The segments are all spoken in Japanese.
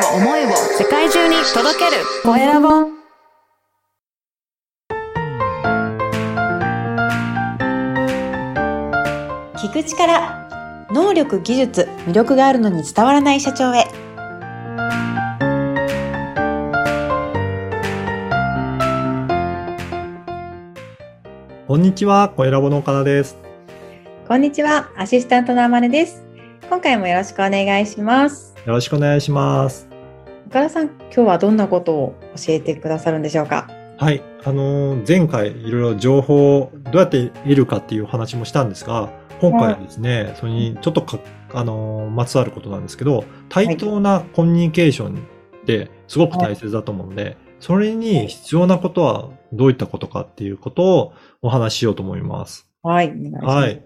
を思いを世界中に届ける。コエラボ聞く力能力技術魅力があるのに伝わらない社長へ。こんにちは、コエラボの岡田です。こんにちはアシスタントのあまねです。今回もよろしくお願いします。よろしくお願いします。岡田さん今日はどんなことを教えてくださるんでしょうか？はい、あのー前回いろいろ情報をどうやって得るかっていうお話もしたんですが、今回はですね、それにちょっとか、あのーまつわることなんですけど、対等なコミュニケーションってすごく大切だと思うので、それに必要なことはどういったことかっていうことをお話ししようと思います。はい。お願いします。はい。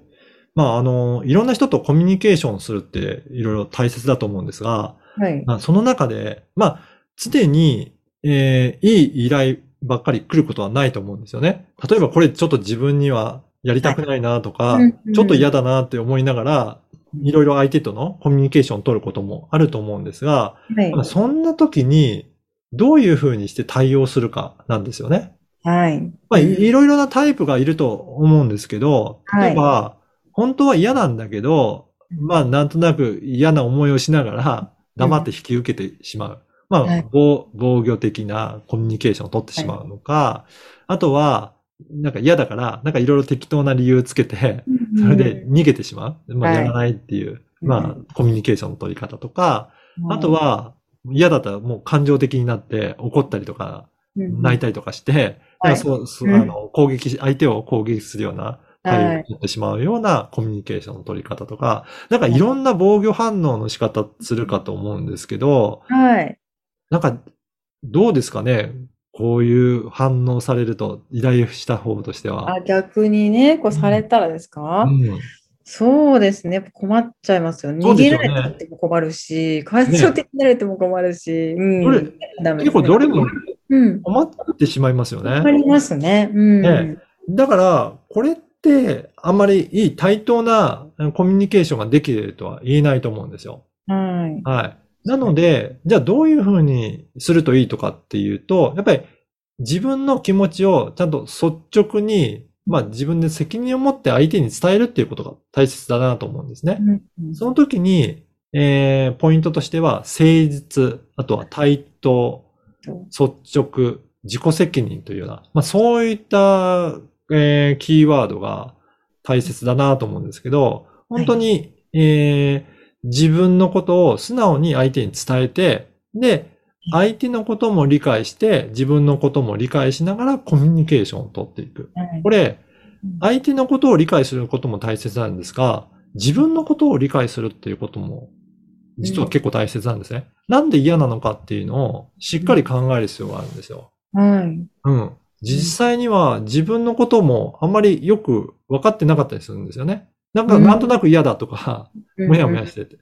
まあ、あのーいろんな人とコミュニケーションするっていろいろ大切だと思うんですが、はい。まあ、その中で、まあ、常に、えーいい依頼ばっかり来ることはないと思うんですよね。例えばこれちょっと自分にはやりたくないなとか、うんうん。ちょっと嫌だなって思いながら、いろいろ相手とのコミュニケーションを取ることもあると思うんですが、はい。まあそんな時にどういうふうにして対応するかなんですよね。はい。まあ、いいろいろなタイプがいると思うんですけど、はい。例えば、本当は嫌なんだけど、まあ、なんとなく嫌な思いをしながら、黙って引き受けてしまう。まあはい、防防御的なコミュニケーションを取ってしまうのか、あとは、なんか嫌だから、なんかいろいろ適当な理由つけて、それで逃げてしまう。まあ、はい。やらないっていう、うん。まあ、コミュニケーションの取り方とか、あとは、嫌だったらもう感情的になって怒ったりとか、泣いたりとかして、そう、あの、攻撃し、相手を攻撃するような対応を取ってしまうようなコミュニケーションの取り方とか、なんかいろんな防御反応の仕方するかと思うんですけど、はいなんか、どうですかね？こういう反応されると、依頼した方としては。あ逆にねこうされたらですか、うんそうですね。困っちゃいますよね。逃げられても困るし、感情的になられても困るし、うん。ね結構どれもうん。困ってしまいますよね。わかりますね。うん。ねだから、これって、あんまりいい対等なうんコミュニケーションができるとは言えないと思うんですよ。はい。はい。なので、じゃあどういうふうにするといいとかっていうと、やっぱり自分の気持ちをちゃんと率直に、まあ自分で責任を持って相手に伝えるっていうことが大切だなと思うんですね。うんその時に、えー、ポイントとしては、誠実、あとは対等、率直、自己責任というような、まあそういった、えー、キーワードが大切だなと思うんですけど、本当に、えー自分のことを素直に相手に伝えて、で、相手のことも理解して、自分のことも理解しながらコミュニケーションを取っていく。はいこれ、うん相手のことを理解することも大切なんですが、自分のことを理解するっていうことも、実は結構大切なんですね。なんで嫌なのかっていうのをしっかり考える必要があるんですよ。はい。うん。実際には自分のこともあんまりよく分かってなかったりするんですよね。なんか、うんなんとなく嫌だとか、うんもやもやしてて。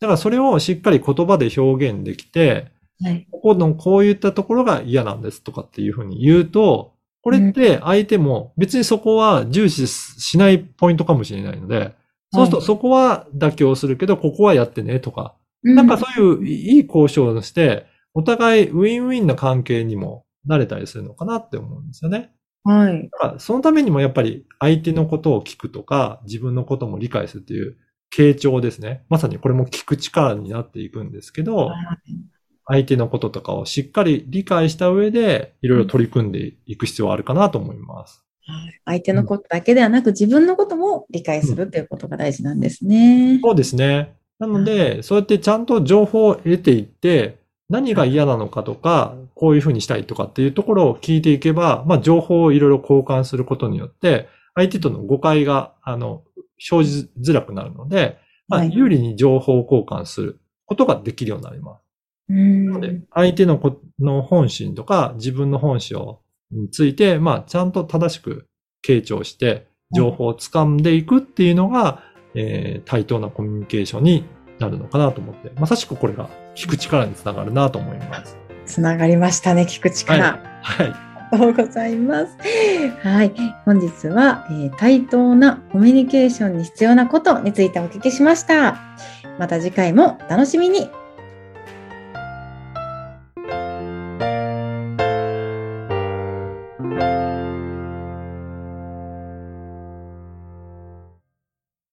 だからそれをしっかり言葉で表現できて、はい。ここのこういったところが嫌なんですとかっていうふうに言うと、これって相手も別にそこは重視しないポイントかもしれないので、そうするとそこは妥協するけど、ここはやってねとか、なんかそういういい交渉をして、お互いウィンウィンな関係にもなれたりするのかなって思うんですよね。はい。だからそのためにもやっぱり相手のことを聞くとか、自分のことも理解するっていう傾聴ですね。まさにこれも聞く力になっていくんですけど、相手のこととかをしっかり理解した上で、いろいろ取り組んでいく必要はあるかなと思います。相手のことだけではなく、自分のことも理解するということが大事なんですね。そうですね。なので、そうやってちゃんと情報を得ていって、何が嫌なのかとか、こういうふうにしたいとかっていうところを聞いていけば、まあ情報をいろいろ交換することによって、相手との誤解が、あの、生じづらくなるので、まあはい。有利に情報交換することができるようになります。うん。なので、相手のこの本心とか自分の本心をについて、まあ、ちゃんと正しく傾聴して、情報を掴んでいくっていうのが、えー対等なコミュニケーションになるのかなと思って、まさしくこれが聞く力につながるなと思います。つながりましたね、聞く力。はい。ありがとうございます。はい。本日は、えー対等なコミュニケーションに必要なことについてお聞きしました。また次回もお楽しみに。